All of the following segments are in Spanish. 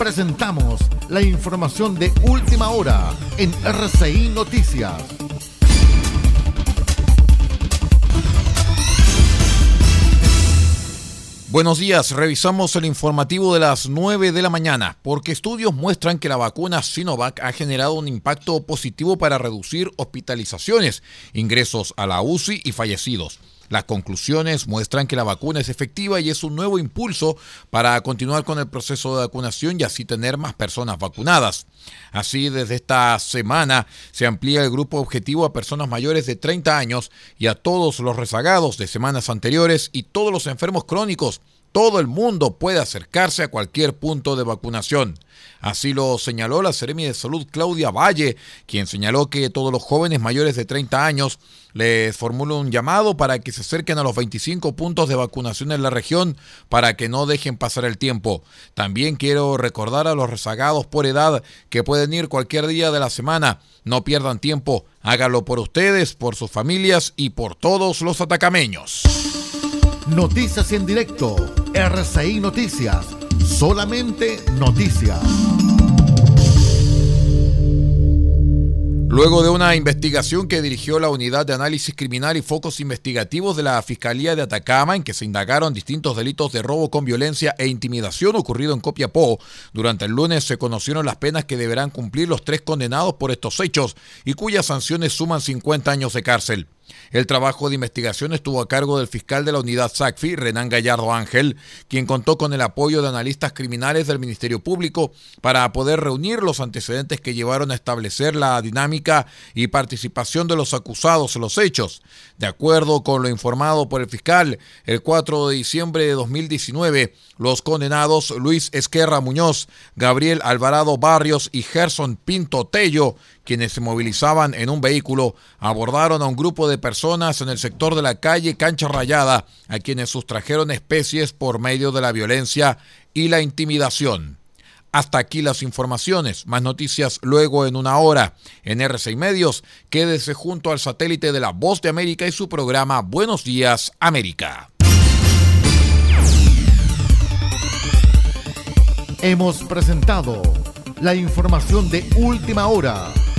Presentamos la información de última hora en RCI Noticias. Buenos días, revisamos el informativo de las 9 de la mañana, porque estudios muestran que la vacuna Sinovac ha generado un impacto positivo para reducir hospitalizaciones, ingresos a la UCI y fallecidos. Las conclusiones muestran que la vacuna es efectiva y es un nuevo impulso para continuar con el proceso de vacunación y así tener más personas vacunadas. Así, desde esta semana se amplía el grupo objetivo a personas mayores de 30 años y a todos los rezagados de semanas anteriores y todos los enfermos crónicos todo el mundo puede acercarse a cualquier punto de vacunación. Así lo señaló la Seremi de Salud Claudia Valle, quien señaló que todos los jóvenes mayores de 30 años les formula un llamado para que se acerquen a los 25 puntos de vacunación en la región para que no dejen pasar el tiempo. También quiero recordar a los rezagados por edad que pueden ir cualquier día de la semana. No pierdan tiempo, hágalo por ustedes, por sus familias y por todos los atacameños. Noticias en directo. RCI Noticias. Solamente noticias. Luego de una investigación que dirigió la Unidad de Análisis Criminal y Focos Investigativos de la Fiscalía de Atacama, en que se indagaron distintos delitos de robo con violencia e intimidación ocurrido en Copiapó, durante el lunes se conocieron las penas que deberán cumplir los tres condenados por estos hechos y cuyas sanciones suman 50 años de cárcel. El trabajo de investigación estuvo a cargo del fiscal de la unidad SACFI, Renán Gallardo Ángel, quien contó con el apoyo de analistas criminales del Ministerio Público para poder reunir los antecedentes que llevaron a establecer la dinámica y participación de los acusados en los hechos. De acuerdo con lo informado por el fiscal, el 4 de diciembre de 2019, los condenados Luis Esquerra Muñoz, Gabriel Alvarado Barrios y Gerson Pinto Tello quienes se movilizaban en un vehículo abordaron a un grupo de personas en el sector de la calle Cancha Rayada, a quienes sustrajeron especies por medio de la violencia y la intimidación. Hasta aquí las informaciones, más noticias luego en una hora. En RCI Medios, quédese junto al satélite de la Voz de América y su programa Buenos Días América. Hemos presentado la información de última hora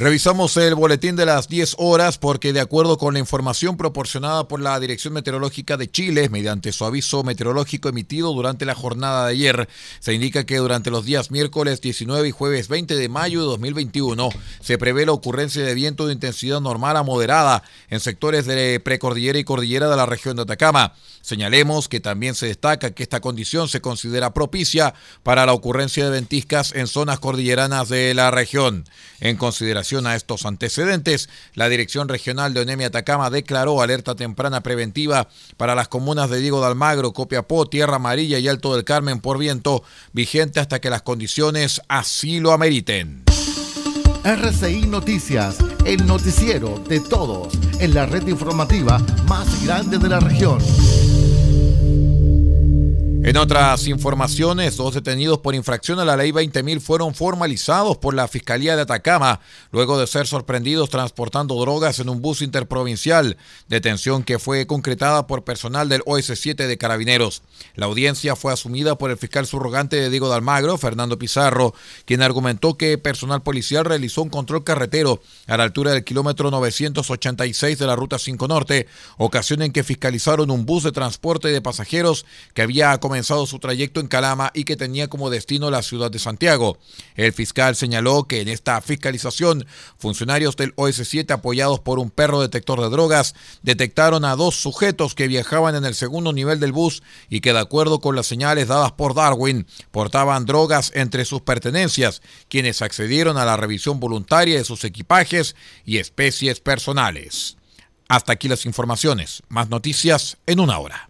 Revisamos el boletín de las 10 horas porque de acuerdo con la información proporcionada por la Dirección Meteorológica de Chile mediante su aviso meteorológico emitido durante la jornada de ayer, se indica que durante los días miércoles 19 y jueves 20 de mayo de 2021 se prevé la ocurrencia de viento de intensidad normal a moderada en sectores de precordillera y cordillera de la región de Atacama. Señalemos que también se destaca que esta condición se considera propicia para la ocurrencia de ventiscas en zonas cordilleranas de la región. En consideración a estos antecedentes, la Dirección Regional de Onemia Atacama declaró alerta temprana preventiva para las comunas de Diego de Almagro, Copiapó, Tierra Amarilla y Alto del Carmen por viento, vigente hasta que las condiciones así lo ameriten. RCI Noticias, el noticiero de todos, en la red informativa más grande de la región. En otras informaciones, dos detenidos por infracción a la ley 20.000 fueron formalizados por la Fiscalía de Atacama luego de ser sorprendidos transportando drogas en un bus interprovincial, detención que fue concretada por personal del OS7 de Carabineros. La audiencia fue asumida por el fiscal subrogante de Diego de Almagro, Fernando Pizarro, quien argumentó que personal policial realizó un control carretero a la altura del kilómetro 986 de la Ruta 5 Norte, ocasión en que fiscalizaron un bus de transporte de pasajeros que había comenzado su trayecto en Calama y que tenía como destino la ciudad de Santiago. El fiscal señaló que en esta fiscalización, funcionarios del OS7 apoyados por un perro detector de drogas detectaron a dos sujetos que viajaban en el segundo nivel del bus y que de acuerdo con las señales dadas por Darwin portaban drogas entre sus pertenencias, quienes accedieron a la revisión voluntaria de sus equipajes y especies personales. Hasta aquí las informaciones. Más noticias en una hora.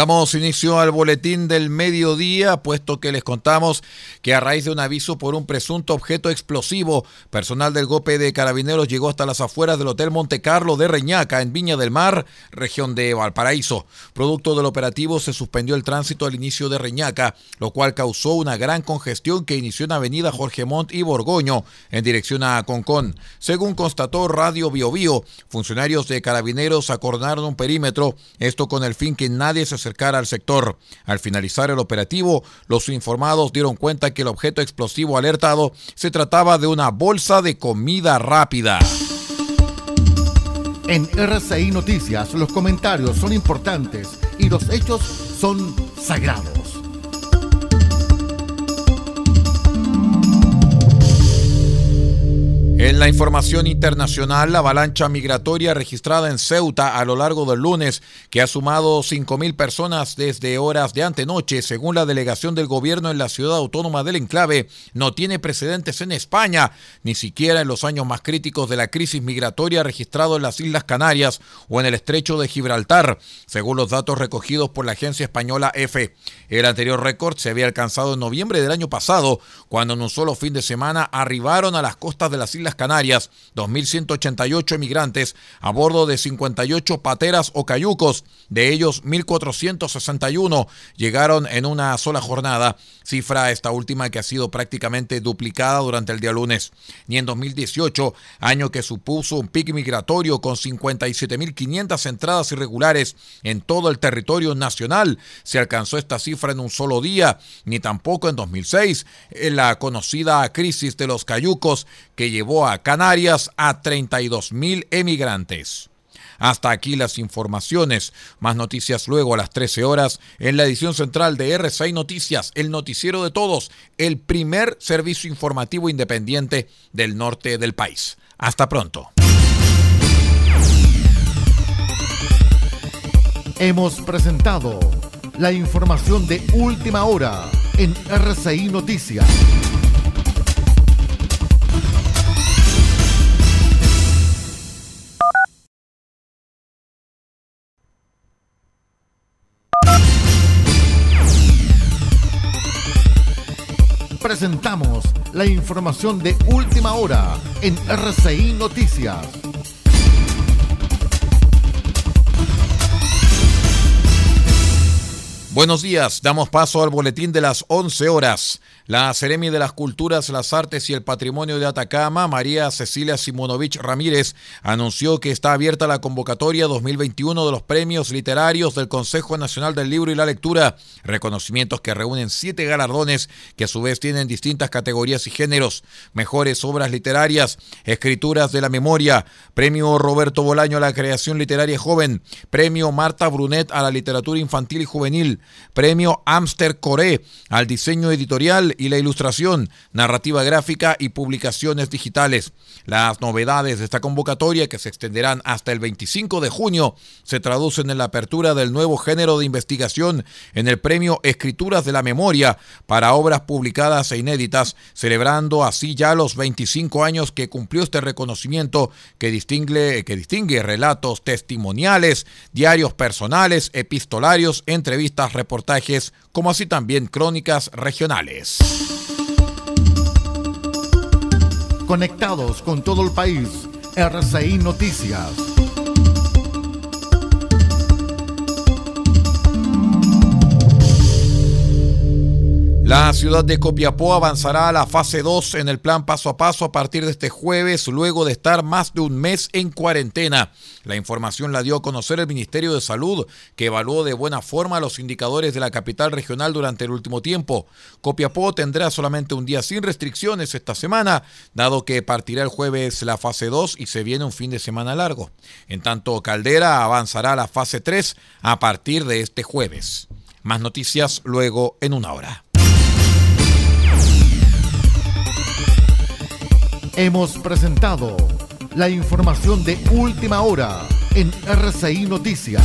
Damos inicio al boletín del mediodía, puesto que les contamos que a raíz de un aviso por un presunto objeto explosivo, personal del GOPE de Carabineros llegó hasta las afueras del Hotel Monte Carlo de Reñaca, en Viña del Mar, región de Valparaíso. Producto del operativo se suspendió el tránsito al inicio de Reñaca, lo cual causó una gran congestión que inició en Avenida Jorge Montt y Borgoño, en dirección a Concón. Según constató Radio Biobío, funcionarios de Carabineros acordaron un perímetro, esto con el fin que nadie se al sector. Al finalizar el operativo, los informados dieron cuenta que el objeto explosivo alertado se trataba de una bolsa de comida rápida. En RCI Noticias los comentarios son importantes y los hechos son sagrados. La información internacional, la avalancha migratoria registrada en Ceuta a lo largo del lunes, que ha sumado 5.000 personas desde horas de antenoche, según la delegación del gobierno en la ciudad autónoma del enclave, no tiene precedentes en España, ni siquiera en los años más críticos de la crisis migratoria registrado en las Islas Canarias o en el estrecho de Gibraltar, según los datos recogidos por la agencia española EFE. El anterior récord se había alcanzado en noviembre del año pasado, cuando en un solo fin de semana arribaron a las costas de las Islas Canarias 2.188 emigrantes a bordo de 58 pateras o cayucos. De ellos, 1.461 llegaron en una sola jornada, cifra esta última que ha sido prácticamente duplicada durante el día lunes. Ni en 2018, año que supuso un pico migratorio con 57.500 entradas irregulares en todo el territorio nacional, se alcanzó esta cifra en un solo día, ni tampoco en 2006, en la conocida crisis de los cayucos que llevó a Canarias a 32 mil emigrantes. Hasta aquí las informaciones. Más noticias luego a las 13 horas en la edición central de RCI Noticias, el noticiero de todos, el primer servicio informativo independiente del norte del país. Hasta pronto. Hemos presentado la información de última hora en RCI Noticias. Presentamos la información de última hora en RCI Noticias. Buenos días, damos paso al boletín de las 11 horas. La Seremi de las Culturas, las Artes y el Patrimonio de Atacama, María Cecilia Simonovich Ramírez, anunció que está abierta la convocatoria 2021 de los premios literarios del Consejo Nacional del Libro y la Lectura, reconocimientos que reúnen siete galardones que a su vez tienen distintas categorías y géneros, mejores obras literarias, escrituras de la memoria, premio Roberto Bolaño a la creación literaria joven, premio Marta Brunet a la literatura infantil y juvenil, premio Amster Coré al diseño editorial y la ilustración, narrativa gráfica y publicaciones digitales. Las novedades de esta convocatoria, que se extenderán hasta el 25 de junio, se traducen en la apertura del nuevo género de investigación en el premio Escrituras de la Memoria para obras publicadas e inéditas, celebrando así ya los 25 años que cumplió este reconocimiento que distingue, que distingue relatos testimoniales, diarios personales, epistolarios, entrevistas, reportajes, como así también crónicas regionales. Conectados con todo el país, RCI Noticias. La ciudad de Copiapó avanzará a la fase 2 en el plan paso a paso a partir de este jueves, luego de estar más de un mes en cuarentena. La información la dio a conocer el Ministerio de Salud, que evaluó de buena forma los indicadores de la capital regional durante el último tiempo. Copiapó tendrá solamente un día sin restricciones esta semana, dado que partirá el jueves la fase 2 y se viene un fin de semana largo. En tanto, Caldera avanzará a la fase 3 a partir de este jueves. Más noticias luego en una hora. Hemos presentado la información de última hora en RCI Noticias.